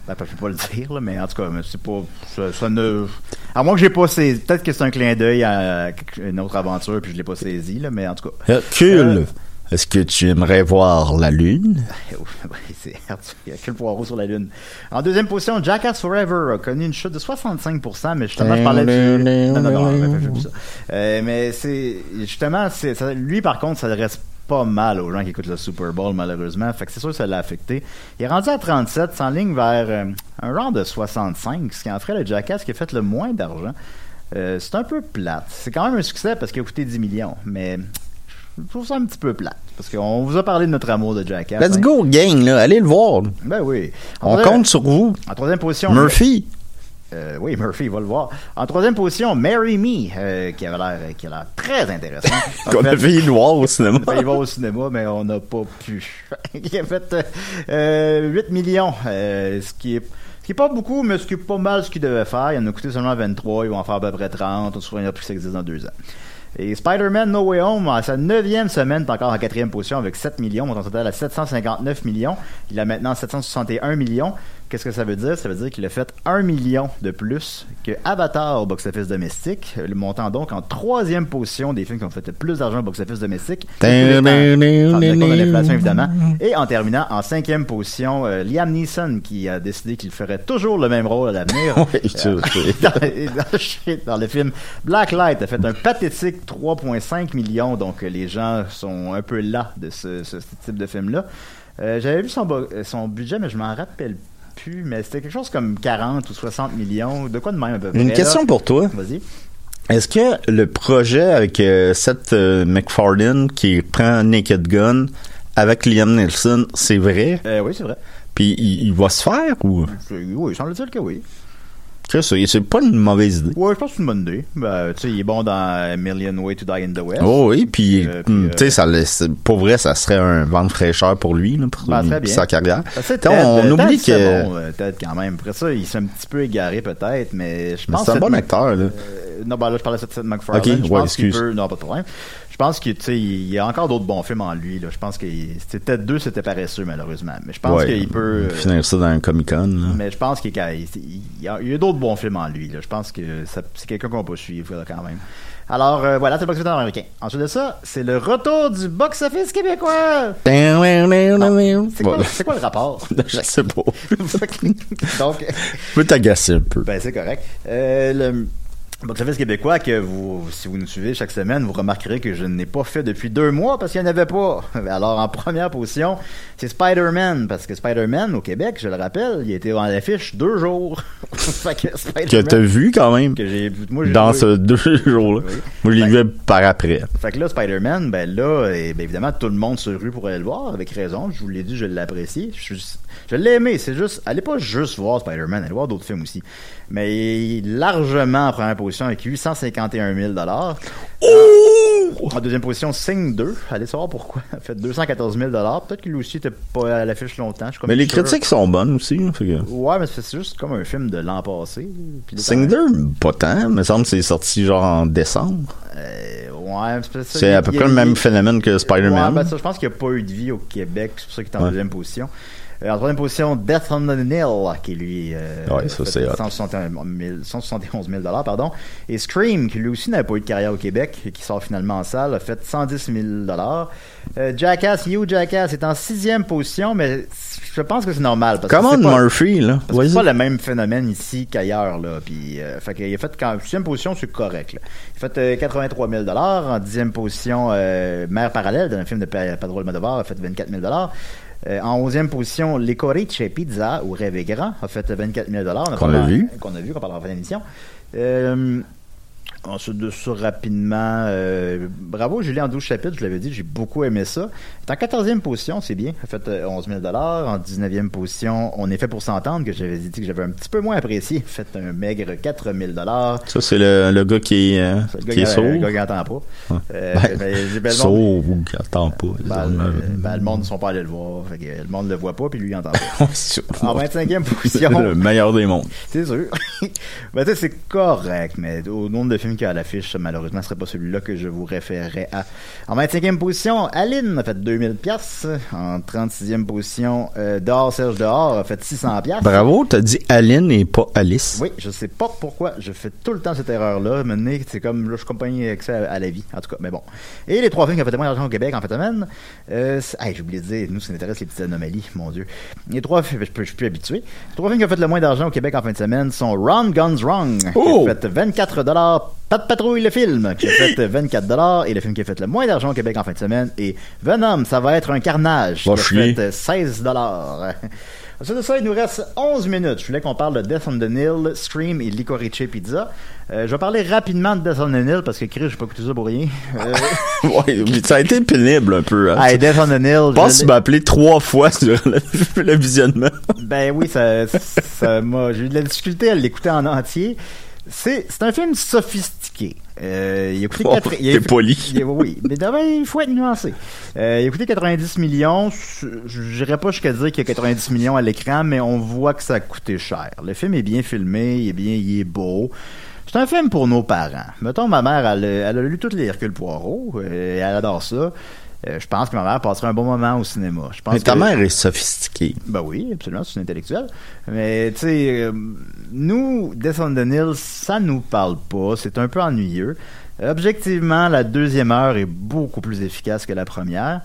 Ben, je peux pas le dire, là, mais en tout cas, c'est pas. Ça, ça ne. À moins que j'ai pas saisi. Peut-être que c'est un clin d'œil à une autre aventure, puis je l'ai pas saisi, là, mais en tout cas. Hercule Euh, Est-ce que tu aimerais voir la lune? C'est il y a que le poireau sur la lune. En deuxième position, Jackass Forever a connu une chute de 65%, mais justement, je parlais du... Non, non, non, non, plus ça. Euh, mais c'est... Justement, c'est, ça- lui, par contre, ça reste pas mal aux gens qui écoutent le Super Bowl, malheureusement. Fait que c'est sûr que ça l'a affecté. Il est rendu à 37, s'enligne vers euh, un rang de 65, ce qui en ferait le Jackass qui a fait le moins d'argent. Euh, c'est un peu plate. C'est quand même un succès parce qu'il a coûté 10 millions, mais je trouve ça un petit peu plate. Parce qu'on vous a parlé de notre amour de Jackass. Let's hein. go, gang, là. Allez le voir. Ben oui. En On troisième- compte sur vous. En troisième position. Murphy. Euh, oui, Murphy, va le voir. En troisième position, Marry Me, euh, qui avait l'air, qui a l'air très intéressant. Qu'on a fait le voir au cinéma. ben, il va au cinéma, mais on n'a pas pu. il a fait euh, euh, 8 millions, euh, ce qui est ce qui est pas beaucoup, mais ce qui est pas mal ce qu'il devait faire. Il en a coûté seulement 23, ils vont en faire à peu près 30. On se souvient plus que ça existe dans deux ans. Et Spider-Man No Way Home, à sa neuvième semaine, encore en quatrième position avec 7 millions. On total à 759 millions. Il a maintenant 761 millions. Qu'est-ce que ça veut dire? Ça veut dire qu'il a fait 1 million de plus que Avatar au box-office domestique, le montant donc en troisième position des films qui ont fait le plus d'argent au box-office domestique. l'inflation, évidemment. Et en terminant, en cinquième position, euh, Liam Neeson, qui a décidé qu'il ferait toujours le même rôle à l'avenir. Oui, dans, dans- le film Blacklight a fait un pathétique 3,5 millions, donc euh, les gens sont un peu las de ce, ce type de film-là. Euh, J'avais vu son, budget, mais je m'en rappelle plus, mais c'était quelque chose comme 40 ou 60 millions, de quoi de même à peu près. Une là? question pour toi. Vas-y. Est-ce que le projet avec euh, Seth euh, MacFarlane qui prend Naked Gun avec Liam Neeson, c'est vrai? Euh, oui, c'est vrai. Puis il, il va se faire ou? Oui, semble-t-il que oui. Ça, c'est pas une mauvaise idée. Ouais, je pense que c'est une bonne idée. Ben, tu sais, il est bon dans A Million Way to Die in the West. Oh oui, puis, Euh, euh, tu sais, ça laisse, pour vrai, ça serait un vent de fraîcheur pour lui, là, pour Ben, très bien. sa carrière. Ben, c'est Ted, on euh, oublie c'est que bon, euh, Ted, quand même. Après ça, il s'est un petit peu égaré, peut-être, mais je pense c'est un bon acteur, là. Euh, non, ben là, je parlais de Seth MacFarlane. Ok, je ouais, pense excuse. peut... Non, pas de problème. Je pense qu'il il y a encore d'autres bons films en lui. Là. Je pense que c'était peut-être deux, c'était paresseux, malheureusement. Mais je pense Ouais, qu'il peut... Finir ça dans un Comic-Con, mais je pense qu'il il, il y a, d'autres bons films en lui. Là. Je pense que c'est quelqu'un qu'on peut suivre là, quand même. Alors euh, voilà, c'est le box-office américain. Ensuite de ça, c'est le retour du box-office québécois. C'est quoi, Voilà. c'est quoi le rapport? Je sais pas. Donc, Je peux t'agacer un peu. ben c'est correct. Euh, le box-office québécois que vous, si vous nous suivez chaque semaine, vous remarquerez que je n'ai pas fait depuis deux mois parce qu'il n'y en avait pas. Alors en première position, c'est Spider-Man parce que Spider-Man au Québec, je le rappelle, il était en affiche deux jours. Fait que Que t'as vu quand même que j'ai moi j'ai dans ce deux jours-là. Oui. Moi, je l'ai vu par après. Fait que là, Spider-Man, ben là, ben évidemment, tout le monde sur rue pour aller le voir, avec raison. Je vous l'ai dit, je l'ai apprécié. Je, suis- je l'ai aimé. C'est juste, allez pas juste voir Spider-Man, allez voir d'autres films aussi. Mais largement en première position avec 851 000 En deuxième position, Sing 2. Allez savoir pourquoi. Fait 214 000 Peut-être qu'il aussi était pas à l'affiche longtemps. Je Mais les sûr. critiques sont bonnes aussi. hein, que- Ouais, mais c'est juste comme un film de l'an passé. Sing 2, pas tant. me semble que c'est sorti genre en décembre. Euh, ouais, c'est à peu près le même phénomène que Ouais, Spider-Man. ben ça, je pense qu'il n'y a pas eu de vie au Québec, c'est pour ça qu'il est en Ouais. deuxième position. Euh, en troisième position, Death on the Nil, qui lui euh, Ouais, ça, fait c'est hot. 171 000 171 000 pardon. Et Scream, qui lui aussi n'avait pas eu de carrière au Québec, et qui sort finalement en salle, a fait 110 000 euh, Jackass, You Jackass est en sixième position, mais je pense que c'est normal. Parce que Comment pas- Murphy, là? que c'est pas le même phénomène ici qu'ailleurs, là. Puis, euh, fait qu'il a fait quand sixième position, c'est correct. Là. Il a fait euh, 83 000 En dixième position, euh, Mère parallèle, dans un film de Pedro Almodovar, a fait 24 000 euh, en onzième position, Les Corice Pizza, ou Rêve grand, a fait 24 000 On Qu'on a vu. Qu'on a vu, qu'on parlera en fin d'émission. Euh, Ensuite de ça, rapidement, euh, bravo Julien en 12 chapitres, je l'avais dit, j'ai beaucoup aimé ça. Est en 14e position, c'est bien, a fait euh, 11 000 En 19e position, On est fait pour s'entendre, que j'avais dit que j'avais un petit peu moins apprécié. Fait un maigre 4 000 Ça, c'est le, le gars qui est, euh, le qui est gars, sourd. le gars qui n'entend pas. Ouais. Euh, Ben, sourd ou qui entend pas. ben, le- ben, le monde ne sont pas allés le voir. Fait que le monde ne le voit pas, puis lui, il entend pas. En 25e position, le meilleur des mondes. C'est sûr. ben, c'est correct, mais au nombre de films film qui est à l'affiche, malheureusement, ce serait pas celui-là que je vous référerais à. En 25e position, Aline a fait 2000 pièces. En 36e position, euh, Dehors Serge Dehors a fait 600 pièces. Bravo, t'as dit Aline et pas Alice. Oui, je sais pas pourquoi je fais tout le temps cette erreur-là. Maintenant, c'est comme, là, je suis compagnie avec ça à la vie. En tout cas, mais bon. Et les trois films qui ont fait le moins d'argent au Québec en fait semaine, euh, hey, j'ai oublié de dire, nous, ça nous intéresse les petites anomalies, mon Dieu. Les trois films, je, je suis plus habitué. Les trois films qui ont fait le moins d'argent au Québec en fin de semaine sont Wrong Guns Wrong, Oh! qui a fait 24 dollars. Pas de patrouille le film, qui a fait 24 dollars. Et le film qui a fait le moins d'argent au Québec en fin de semaine est Venom, ça va être un carnage, qui a fait 16 dollars. Ensuite de ça, il nous reste 11 minutes. Je voulais qu'on parle de Death on the Nile, Scream et Licorice Pizza. Euh, je vais parler rapidement de Death on the Nile parce que Chris, j'ai pas écouté ça pour rien. Euh, Ouais, ça a été pénible un peu. Hein. hey, Death on the Nile. je pense que appelé trois fois sur le, le visionnement. Ben oui, ça, ça m'a, j'ai eu de la difficulté à l'écouter en entier. C'est, c'est un film sophistiqué. Euh, il a coûté Oh, il a- poli. il a- oui, mais d'abord, il faut être nuancé. Euh, il a coûté 90 millions. Je n'irais pas jusqu'à dire qu'il y a 90 millions à l'écran, mais on voit que ça a coûté cher. Le film est bien filmé, il est bien, il est beau. C'est un film pour nos parents. Mettons, ma mère, elle, a- elle a lu toutes les Hercule Poirot, euh, et elle adore ça. Euh, je pense que ma mère passerait un bon moment au cinéma. Je pense Mais ta que- mère est sophistiquée. ben oui, absolument, c'est une intellectuelle. Mais tu sais, euh, nous, Death on the Nile, ça nous parle pas. C'est un peu ennuyeux. Objectivement, la deuxième heure est beaucoup plus efficace que la première.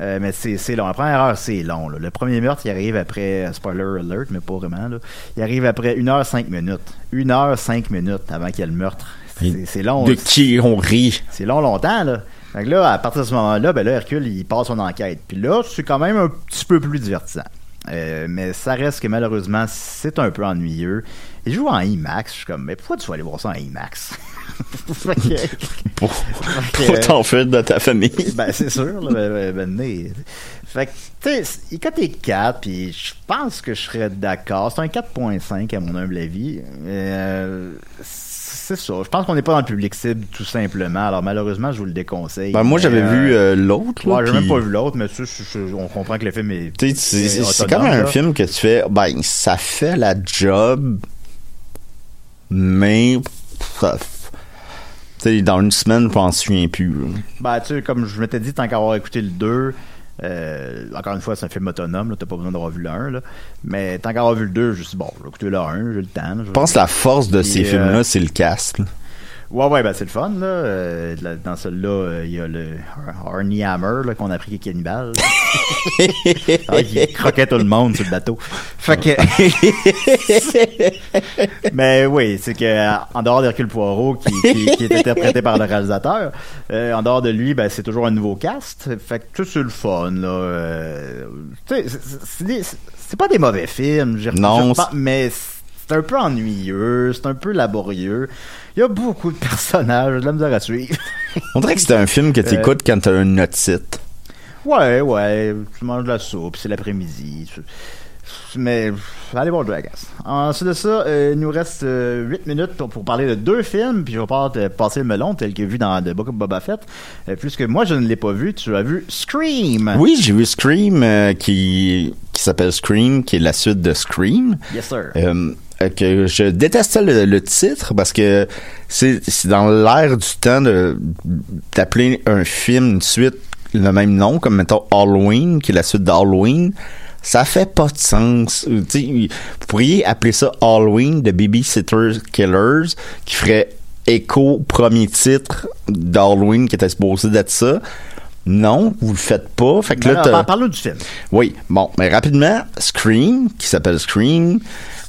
Euh, mais c'est c'est long. La première heure, c'est long. là. Le premier meurtre, il arrive après, spoiler alert, mais pas vraiment. Là. Il arrive après 1 heure 5 minutes. 1 heure 5 minutes avant qu'il y ait le meurtre. C'est c'est long. De qui on rit? C'est long longtemps, là. Fait que là, à partir de ce moment-là, ben là, Hercule, il passe son enquête. Puis là, c'est quand même un petit peu plus divertissant. Euh, mais ça reste que malheureusement, c'est un peu ennuyeux. Il joue en IMAX. Je suis comme, mais pourquoi tu vas aller voir ça en IMAX? Que- Pour, pour que- t'en faire de ta famille. ben, c'est sûr, là, ben, ben, ben. Fait que, tu sais, il cote 4, puis je pense que je serais d'accord. C'est un 4.5 à mon humble avis. Euh, c'est ça. Je pense qu'on n'est pas dans le public cible, tout simplement. Alors, malheureusement, je vous le déconseille. Ben, moi, j'avais euh, vu euh, l'autre. là, Ouais, j'ai même pas vu l'autre, mais tu sais, on comprend que le film est. C'est- autonome, comme un film que tu fais, ben, ça fait la job, mais, ça- tu sais, dans une semaine, je m'en souviens plus. Ben, tu sais, comme je m'étais dit, tant qu'à avoir écouté le 2, euh, encore une fois, c'est un film autonome, t'as pas besoin d'avoir vu le 1, là. Mais tant qu'à avoir vu le 2, je me suis dit, bon, je vais écouter le 1, j'ai le temps. là, Je pense que la force de ces euh, films-là, c'est le cast. Ouais, ouais, ben c'est le fun, là. Euh, là, dans celui-là, euh, il y a le Ar- Arnie Hammer, là, qu'on a appris qu'il est cannibale. ah, il croquait tout le monde sur le bateau. Fait que... Mais oui, c'est que euh, en dehors d'Hercule Poirot, qui, qui, qui est interprété par le réalisateur, euh, en dehors de lui, ben, c'est toujours un nouveau cast. Fait que tout c'est le fun, là. Euh, tu sais, c'est- c'est des- c'est pas des mauvais films, je- Non, je pense, mais c'est un peu ennuyeux, c'est un peu laborieux. Il y a beaucoup de personnages, de la misère à suivre. On dirait que c'était un film que tu écoutes quand t'as une otite. ouais, ouais, tu manges de la soupe, c'est l'après-midi. tu- Mais allez voir Jackass. Ensuite de ça, euh, il nous reste 8 minutes pour, pour parler de deux films, puis je vais pas te passer le melon tel que vu dans The Book of Boba Fett. Euh, puisque moi je ne l'ai pas vu, tu as vu Scream. Oui, j'ai vu Scream, euh, qui, qui s'appelle Scream, qui est la suite de Scream. Yes sir. Euh, euh, que je détestais le, le titre parce que c'est dans l'air du temps d'appeler un film une suite le même nom comme mettons Halloween qui est la suite d'Halloween ça fait pas de sens. Euh, vous pourriez appeler ça Halloween de Babysitter Killers qui ferait écho au premier titre d'Halloween qui était supposé d'être ça. Non vous le faites pas. Fait que là non, t'as- par- Parle-nous du film. oui, bon, mais rapidement, Scream, qui s'appelle Scream,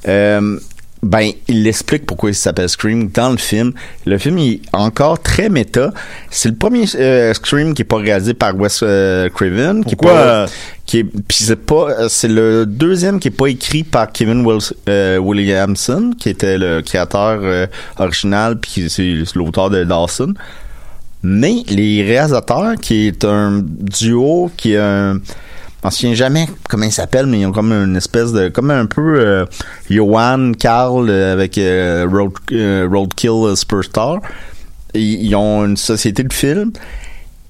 euh, ben, il explique pourquoi il s'appelle Scream dans le film. Le film est encore très méta. C'est le premier euh, Scream qui est pas réalisé par Wes euh, Craven, qui est Pourquoi? pas, qui est, puis c'est pas, euh, c'est le deuxième qui est pas écrit par Kevin euh, Williamson, qui était le créateur euh, original, puis c'est c'est l'auteur de Dawson. Mais les réalisateurs, qui est un duo, qui est un... M'en souviens jamais comment ils s'appellent, mais ils ont comme une espèce de... Comme un peu euh, Johan, Carl euh, avec euh, Road, Roadkill Superstar. Ils, ils ont une société de films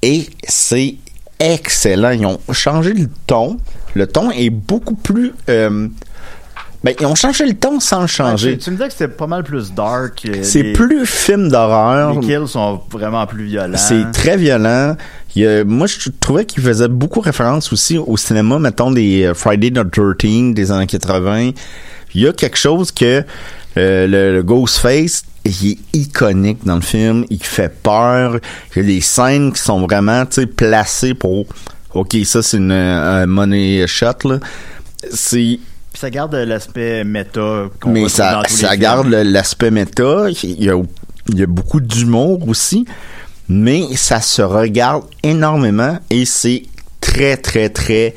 et c'est excellent. Ils ont changé le ton. Le ton est beaucoup plus... euh, Ben, ils ont changé le ton sans le Ah, changer. tu, tu me disais que c'était pas mal plus dark. euh, C'est plus film d'horreur. Les kills sont vraiment plus violents. C'est très violent. Il y a- moi, je trouvais qu'il faisait beaucoup référence aussi au cinéma, mettons, des euh, Friday the 13 des années 80. Il y a quelque chose que euh, le, le Ghostface, il est iconique dans le film. Il fait peur. Il y a des scènes qui sont vraiment, tu sais, placées pour... OK, ça, c'est une un money shot, là. C'est... Ça garde l'aspect méta. qu'on Mais ça, dans tous les ça garde l'aspect méta. Il y a, il y a beaucoup d'humour aussi. Mais ça se regarde énormément et c'est très, très, très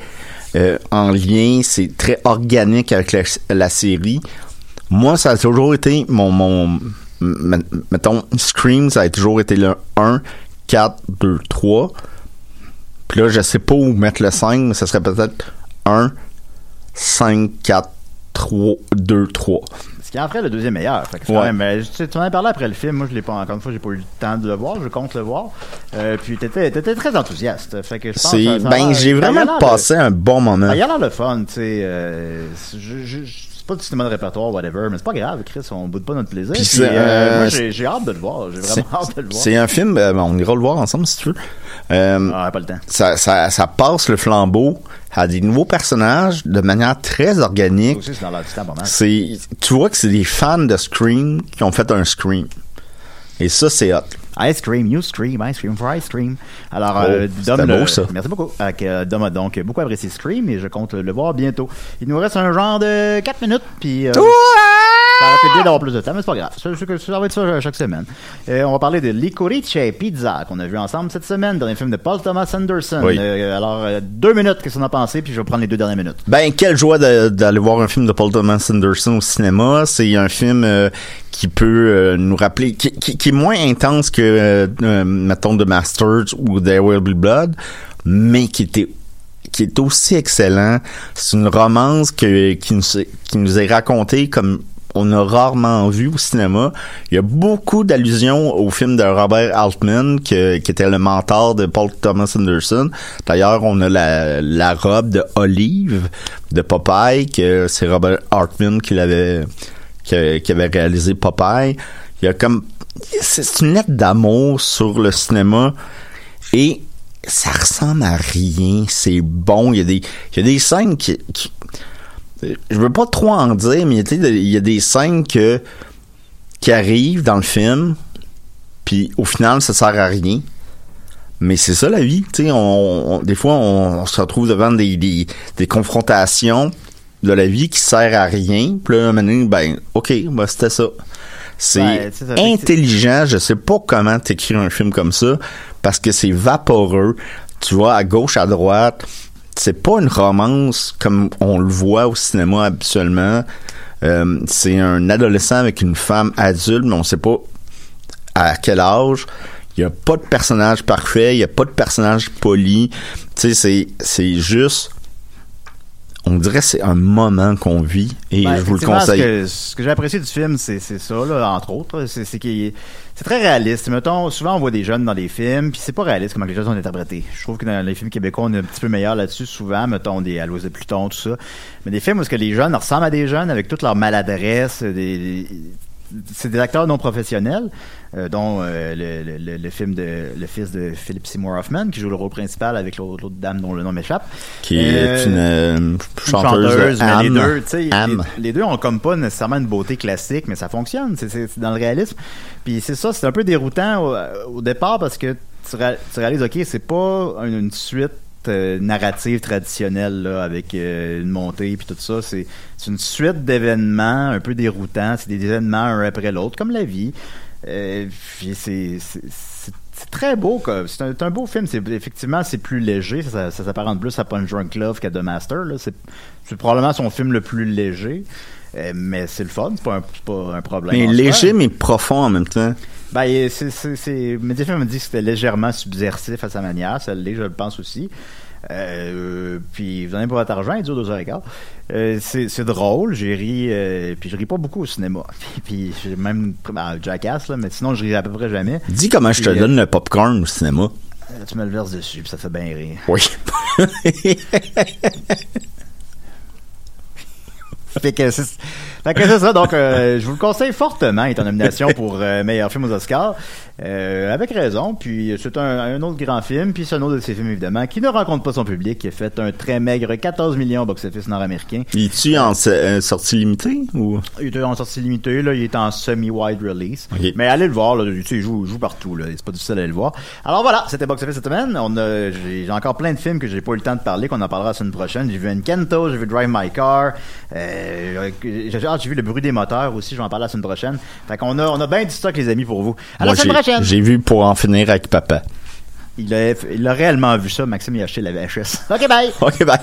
euh, en lien. C'est très organique avec la, la série. Moi, ça a toujours été mon, mon mettons, Scream, ça a toujours été le 1, 4, 2, 3. Puis là, je sais pas où mettre le 5, mais ça serait peut-être 1, 5, 4, 3, 2, 3. Ce qui en ferait le deuxième meilleur. Fait que Ouais. même, euh, tu, en as parlé après le film. Moi, je l'ai pas encore une fois, j'ai pas eu le temps de le voir. Je compte le voir. Euh, puis t'étais, t'étais très enthousiaste. Fait que je pense ben, j'ai vraiment de- passé un bon moment. Ah, il a l'air le fun, tu sais. euh, je, je, je- pas du cinéma de répertoire, whatever, mais c'est pas grave, Chris, on boude pas notre plaisir. Puis Puis, c'est, euh, euh, moi, j'ai, j'ai hâte de le voir. J'ai C'est, vraiment hâte de le voir. c'est un film, euh, ben, on ira le voir ensemble si tu veux. Euh, Ah, pas le temps. ça, ça, ça passe le flambeau à des nouveaux personnages de manière très organique. aussi, c'est dans l'air du temps, pas mal. C'est, tu vois que c'est des fans de Scream qui ont fait un Scream. Et ça, c'est hot. Ice cream, you scream, ice cream for ice cream. Alors, Oh, euh, Dom, beau, le- ça. merci beaucoup. Avec, euh, Dom a donc beaucoup apprécié Scream et je compte le voir bientôt. Il nous reste un genre de 4 minutes, puis euh, ça aurait été bien d'avoir plus de temps, mais c'est pas grave. Ça, ça- ça va être ça euh, chaque semaine. Euh, on va parler de Licorice Pizza qu'on a vu ensemble cette semaine, dernier film de Paul Thomas Anderson. Oui. Euh, alors, euh, deux minutes, qu'est-ce qu'on a pensé, puis je vais prendre les deux dernières minutes. Ben, quelle joie d'aller voir un film de Paul Thomas Anderson au cinéma. C'est un film euh, qui peut euh, nous rappeler, qui, qui- qui est moins intense que, mettons, The Masters ou There Will Be Blood, mais qui était qui est aussi excellent. C'est une romance que, qui, nous, qui nous est racontée comme on a rarement vu au cinéma. Il y a beaucoup d'allusions au film de Robert Altman, qui était le mentor de Paul Thomas Anderson. D'ailleurs, on a la, robe de Olive de Popeye, que c'est Robert Altman qui l'avait qui, avait réalisé Popeye. Il y a comme c'est une lettre d'amour sur le cinéma et ça ressemble à rien. C'est bon. Il y a des il y a des scènes qui- je veux pas trop en dire, mais il y a des scènes que qui arrivent dans le film, puis au final ça sert à rien. Mais c'est ça la vie, tu sais. On, on- des fois, on, on se retrouve devant des, des, des confrontations de la vie qui sert à rien. Puis là, un moment donné, ben, ok, ben, c'était ça. C'est Ouais, intelligent. Je sais pas comment t'écrire un film comme ça parce que c'est vaporeux. Tu vois, à gauche, à droite. C'est pas une romance comme on le voit au cinéma habituellement. Euh, c'est un adolescent avec une femme adulte, mais on sait pas à quel âge. Il y a pas de personnage parfait, il y a pas de personnage poli. Tu sais, c'est juste on dirait que c'est un moment qu'on vit et Ben, je vous le conseille. Ce que, ce que j'ai apprécié du film, c'est c'est ça, là, entre autres. C'est qu'il est- c'est très réaliste. Mettons, souvent on voit des jeunes dans des films, puis c'est pas réaliste comment les jeunes sont interprétés. Je trouve que dans les films québécois, on est un petit peu meilleur là-dessus, souvent, mettons des Alois de Pluton, tout ça. Mais des films où ce que les jeunes ressemblent à des jeunes avec toute leur maladresse, des, des- c'est des acteurs non professionnels, euh, dont euh, le, le- le- le film de le fils de Philip Seymour Hoffman qui joue le rôle principal avec l'autre dame dont le nom m'échappe. qui est Euh, une, euh, une chanteuse, mais les deux, les, les deux ont comme pas nécessairement une beauté classique, mais ça fonctionne, c'est dans le réalisme. Puis c'est ça, c'est un peu déroutant au, au départ parce que tu, ré- tu réalises, ok, c'est pas une, une suite euh, narrative traditionnelle là, avec euh, une montée puis tout ça. C'est c'est une suite d'événements un peu déroutants. C'est des événements un après l'autre, comme la vie. Euh, c'est très beau. C'est un, beau film. Effectivement c'est plus léger. Ça, ça, ça s'apparente plus à Punch Drunk Love qu'à The Master. C'est, probablement son film le plus léger. Euh, mais c'est le fun. C'est pas un, c'est pas un problème. Mais léger, mais profond en même temps. Ben, c'est, m'a dit que c'était légèrement subversif à sa manière. Ça l'est, je le pense aussi. Euh, puis vous en avez pour votre argent, il dure deux heures et quart. Euh, c'est, drôle, j'ai ri, euh, puis je ris pas beaucoup au cinéma. Puis, j'ai même Jackass, là, mais sinon je ris à peu près jamais. Dis comment je te euh, donne le popcorn au cinéma. Tu me le verses dessus, puis ça fait bien rire. Oui. fait que c'est fait que c'est ça. Donc, je vous le conseille fortement. Est en nomination pour meilleur film aux Oscars. Euh, avec raison. Puis c'est un, un autre grand film. Puis c'est un autre de ces films, évidemment, qui ne rencontre pas son public, qui a fait un très maigre 14 millions au box-office nord-américain. Il est-tu en euh, sortie limitée ou? Il était en sortie limitée, là, il est en semi-wide release. Ok. Mais allez le voir, là, tu sais, il joue, il joue partout, là. C'est pas difficile d'aller le voir. Alors voilà, c'était Box Office cette semaine. On a, j'ai j'ai encore plein de films que j'ai pas eu le temps de parler, qu'on en parlera la semaine prochaine. J'ai vu Encanto, j'ai vu Drive My Car, euh, j'ai j'ai vu Le bruit des moteurs aussi, je vais en parler la semaine prochaine. Fait qu'on a, on a bien du stock, les amis, pour vous. À Moi, la semaine j'ai- prochaine! J'ai vu pour en finir avec papa. Il a, il a réellement vu ça, Maxime, il a acheté la VHS. Ok, bye! Ok, bye.